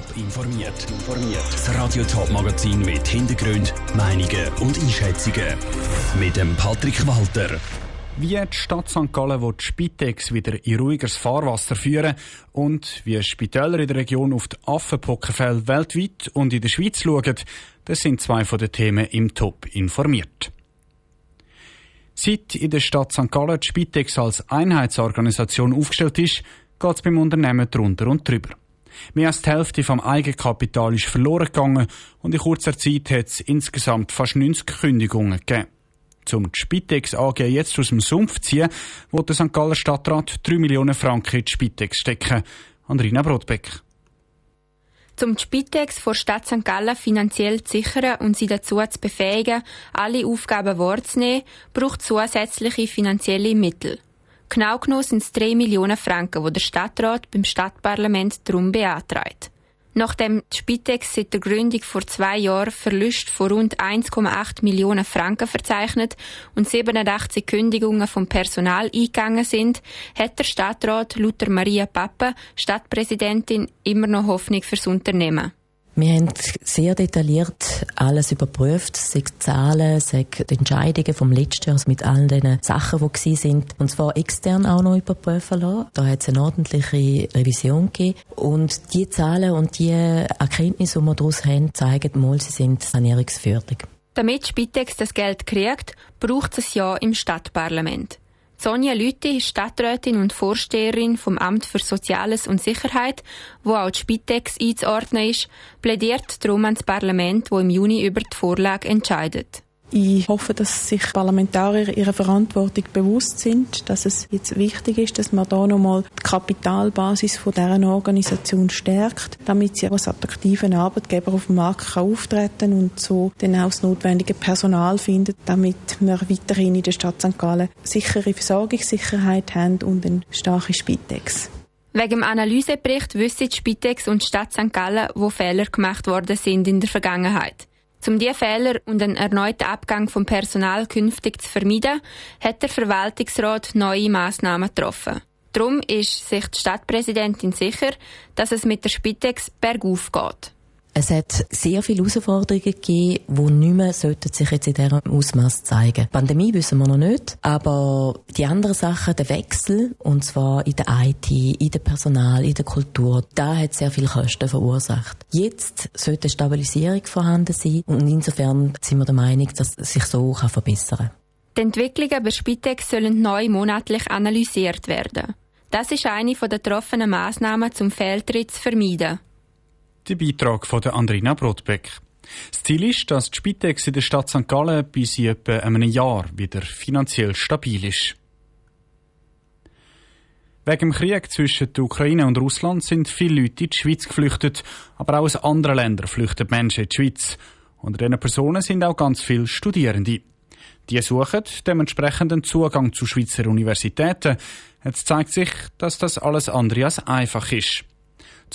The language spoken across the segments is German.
Top informiert. Das Radio Top Magazin mit Hintergrund, Meinungen und Einschätzungen mit dem Patrick Walter. Wie die Stadt St. Gallen will die Spitex wieder in ruhigeres Fahrwasser führen und wie Spitäler in der Region auf die Affenpockenfälle weltweit und in der Schweiz schauen, das sind zwei von den Themen im Top informiert. Seit in der Stadt St. Gallen die Spitex als Einheitsorganisation aufgestellt ist, geht es beim Unternehmen drunter und drüber. Mehr als die Hälfte vom Eigenkapital ist verloren gegangen und in kurzer Zeit hat es insgesamt fast 90 Kündigungen gegeben. Zum die Spitex AG jetzt aus dem Sumpf ziehen, wo der St. Galler Stadtrat 3 Millionen Franken in die Spitex stecken. Andrina Brotbeck. Um die Spitex vor Stadt St. Gallen finanziell zu sichern und sie dazu zu befähigen, alle Aufgaben wahrzunehmen, braucht zusätzliche finanzielle Mittel. Genau genommen sind es 3 Millionen Franken, die der Stadtrat beim Stadtparlament darum beantragt. Nachdem die Spitex seit der Gründung vor zwei Jahren Verluste von rund 1,8 Millionen Franken verzeichnet und 87 Kündigungen vom Personal eingegangen sind, hat der Stadtrat Luther Maria Pappe, Stadtpräsidentin, immer noch Hoffnung fürs Unternehmen. Wir haben sehr detailliert alles überprüft, sei Zahlen, sei die Entscheidungen vom letzten Jahr, also mit allen den Sachen, die sind, und zwar extern auch noch überprüfen lassen. Da hat es eine ordentliche Revision gegeben. Und die Zahlen und die Erkenntnisse, die wir daraus haben, zeigen mal, sie sind sanierungswürdig. Damit Spitex das Geld kriegt, braucht es ja im Stadtparlament. Sonja Lüthi, Stadträtin und Vorsteherin vom Amt für Soziales und Sicherheit, wo auch die Spitex einzuordnen ist, plädiert darum ans Parlament, wo im Juni über die Vorlage entscheidet. Ich hoffe, dass sich Parlamentarier ihrer Verantwortung bewusst sind, dass es jetzt wichtig ist, dass man da nochmal die Kapitalbasis von deren Organisation stärkt, damit sie als attraktiven Arbeitgeber auf dem Markt kann auftreten und so dann auch das notwendige Personal findet, damit wir weiterhin in der Stadt St. Gallen sichere Versorgungssicherheit haben und eine starke Spitex. Wegen dem Analysebericht wissen die Spitex und die Stadt St. Gallen, wo Fehler gemacht worden sind in der Vergangenheit. Um diese Fehler und einen erneuten Abgang vom Personal künftig zu vermeiden, hat der Verwaltungsrat neue Massnahmen getroffen. Darum ist sich die Stadtpräsidentin sicher, dass es mit der Spitex bergauf geht. Es hat sehr viele Herausforderungen gegeben, die nicht mehr sich jetzt in diesem Ausmaß zeigen. Die Pandemie wissen wir noch nicht, aber die anderen Sachen, der Wechsel, und zwar in der IT, in dem Personal, in der Kultur, da hat sehr viele Kosten verursacht. Jetzt sollte Stabilisierung vorhanden sein und insofern sind wir der Meinung, dass es sich so kann verbessern kann. Die Entwicklungen bei Spitex sollen neu monatlich analysiert werden. Das ist eine der getroffenen Massnahmen zum Fehltritt zu vermeiden. Der Beitrag von Andrina Brotbeck. Das Ziel ist, dass die Spitex in der Stadt St. Gallen bis in etwa einem Jahr wieder finanziell stabil ist. Wegen dem Krieg zwischen der Ukraine und Russland sind viele Leute in die Schweiz geflüchtet, aber auch aus anderen Ländern flüchten Menschen in die Schweiz. Unter diesen Personen sind auch ganz viele Studierende. Die suchen dementsprechenden Zugang zu Schweizer Universitäten. Jetzt zeigt sich, dass das alles andere als einfach ist.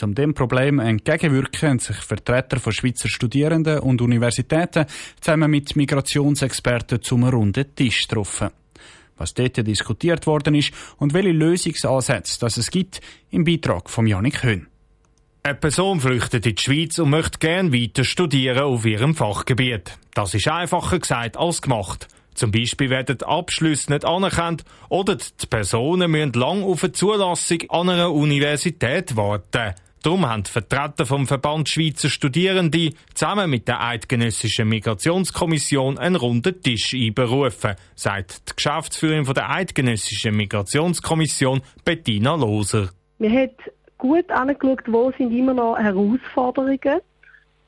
Um dem Problem entgegenwirken, haben sich Vertreter von Schweizer Studierenden und Universitäten zusammen mit Migrationsexperten zum runden Tisch getroffen. Was dort diskutiert worden ist und welche Lösungsansätze das es gibt, im Beitrag von Janik Höhn. Eine Person flüchtet in die Schweiz und möchte gerne weiter studieren auf ihrem Fachgebiet. Das ist einfacher gesagt als gemacht. Zum Beispiel werden Abschlüsse nicht anerkannt oder die Personen müssen lang auf eine Zulassung an einer Universität warten. Darum haben die Vertreter vom Verband Schweizer Studierende zusammen mit der Eidgenössischen Migrationskommission einen runden Tisch einberufen, sagt die Geschäftsführerin der Eidgenössischen Migrationskommission Bettina Loser. Wir haben gut angeschaut, wo sind immer noch Herausforderungen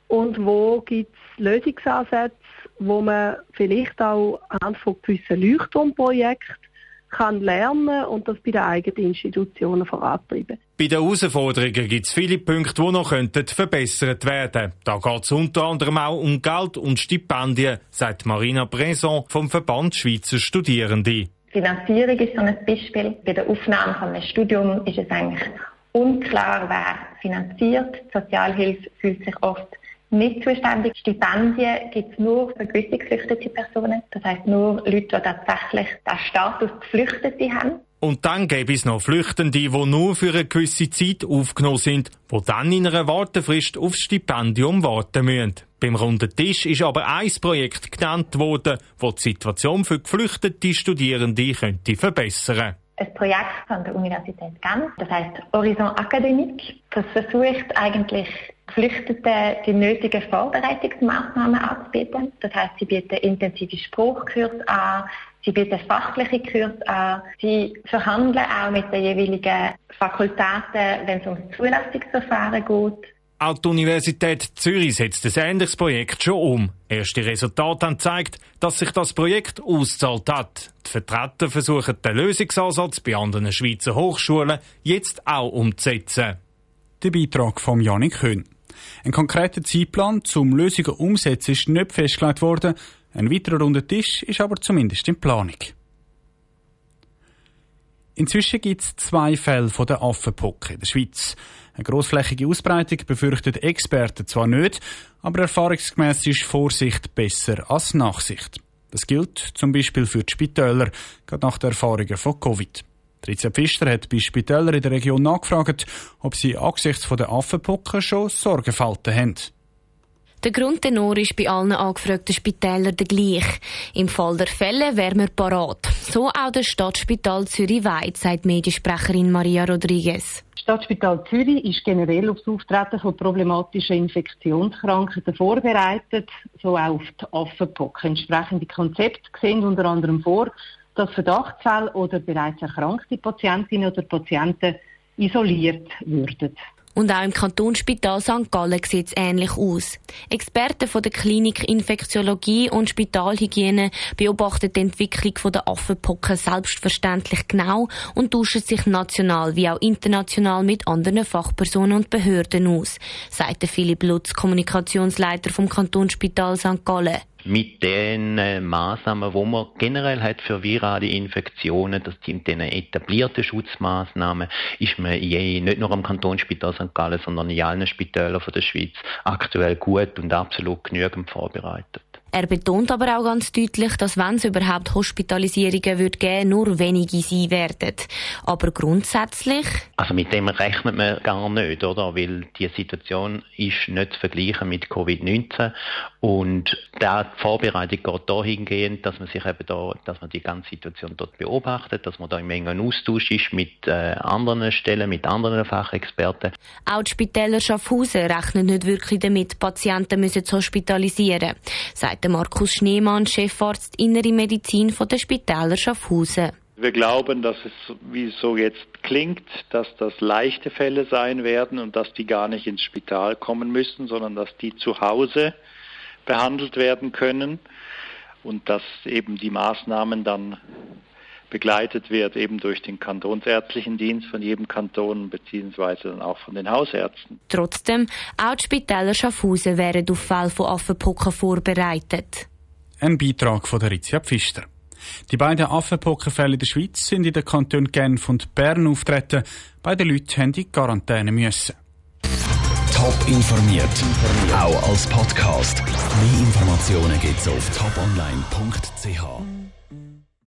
und wo gibt es Lösungsansätze, wo man vielleicht auch anhand von gewissen Leuchtturmprojekten kann lernen und das bei den eigenen Institutionen vorantreiben. Bei den Herausforderungen gibt es viele Punkte, die noch könnten verbessert werden Da geht es unter anderem auch um Geld und Stipendien, sagt Marina Bresson vom Verband Schweizer Studierende. Finanzierung ist so ein Beispiel. Bei der Aufnahme von einem Studium ist es eigentlich unklar, wer finanziert. Die Sozialhilfe fühlt sich oft nicht zuständig. Stipendien gibt es nur für gewisse geflüchtete Personen. Das heißt nur Leute, die tatsächlich den Status Geflüchtete haben. Und dann gäbe es noch Flüchtende, die nur für eine gewisse Zeit aufgenommen sind, die dann in einer Wartefrist aufs Stipendium warten müssen. Beim runden Tisch ist aber ein Projekt genannt worden, das die Situation für geflüchtete Studierende könnte verbessern ein Projekt von der Universität Genf, das heißt Horizon Akademik. Das versucht eigentlich Geflüchteten die nötigen Vorbereitungsmaßnahmen anzubieten. Das heißt, sie bieten intensive Spruchkurs an, Sie bieten fachliche Kurse an. Sie verhandeln auch mit den jeweiligen Fakultäten, wenn es um das Zulassungsverfahren geht. Auch die Universität Zürich setzt ein ähnliches Projekt schon um. Erste Resultate haben gezeigt, dass sich das Projekt auszahlt hat. Die Vertreter versuchen den Lösungsansatz bei anderen Schweizer Hochschulen jetzt auch umzusetzen. Der Beitrag von Janik Höhn. Ein konkreter Zeitplan zum Lösungen umsetzen ist nicht festgelegt worden, ein weiterer runder Tisch ist aber zumindest in Planung. Inzwischen gibt es zwei Fälle von der Affenpocke in der Schweiz. Eine grossflächige Ausbreitung befürchten Experten zwar nicht, aber erfahrungsgemäß ist Vorsicht besser als Nachsicht. Das gilt zum Beispiel für die Spitäler, gerade nach den Erfahrungen von Covid. Tricia Pfister hat bei Spitälern in der Region nachgefragt, ob sie angesichts der Affenpocke schon Sorgenfalten haben. Der Grundtenor ist bei allen angefragten Spitälern der gleiche. Im Fall der Fälle wären wir parat. So auch das Stadtspital Zürich-Weid, sagt Mediensprecherin Maria Rodriguez. Das Stadtspital Zürich ist generell auf das Auftreten von problematischen Infektionskrankheiten vorbereitet, so auch auf die Affenpocken. Entsprechende Konzepte sehen unter anderem vor, dass Verdachtsfälle oder bereits erkrankte Patientinnen oder Patienten isoliert würden. Und auch im Kantonsspital St. Gallen sieht es ähnlich aus. Experten von der Klinik Infektiologie und Spitalhygiene beobachten die Entwicklung der Affenpocken selbstverständlich genau und tauschen sich national wie auch international mit anderen Fachpersonen und Behörden aus, sagt Philipp Lutz, Kommunikationsleiter vom Kantonsspital St. Gallen mit den äh, Maßnahmen, wo man generell hat für virale Infektionen, das sind den etablierten Schutzmaßnahmen, ist man je, nicht nur am Kantonsspital St. Gallen, sondern in allen Spitälern der Schweiz aktuell gut und absolut genügend vorbereitet. Er betont aber auch ganz deutlich, dass wenn es überhaupt Hospitalisierungen wird geben, nur wenige sein werden. Aber grundsätzlich? Also mit dem rechnet man gar nicht, oder? Weil die Situation ist nicht zu vergleichen mit Covid-19 und die Vorbereitung geht dahingehend, dass man sich eben da, dass man die ganze Situation dort beobachtet, dass man da im engen Austausch ist mit äh, anderen Stellen, mit anderen Fachexperten. Auch die Spitäler Schaffhausen rechnen nicht wirklich damit, Patienten müssen hospitalisieren, sagt Markus Schneemann, Chefarzt Innere Medizin von der Spitäler Schaffhausen. Wir glauben, dass es, wie es so jetzt klingt, dass das leichte Fälle sein werden und dass die gar nicht ins Spital kommen müssen, sondern dass die zu Hause behandelt werden können und dass eben die Maßnahmen dann begleitet wird eben durch den kantonsärztlichen Dienst von jedem Kanton beziehungsweise dann auch von den Hausärzten. Trotzdem, auch die Spitäler Schaffhausen wären auf Fälle von Affenpocken vorbereitet. Ein Beitrag von der Ritzia Pfister. Die beiden Affenpockenfälle in der Schweiz sind in den Kantonen Genf und Bern auftreten. Beide Leute haben in Quarantäne müssen. Top informiert, auch als Podcast. Mehr Informationen gibt's auf toponline.ch.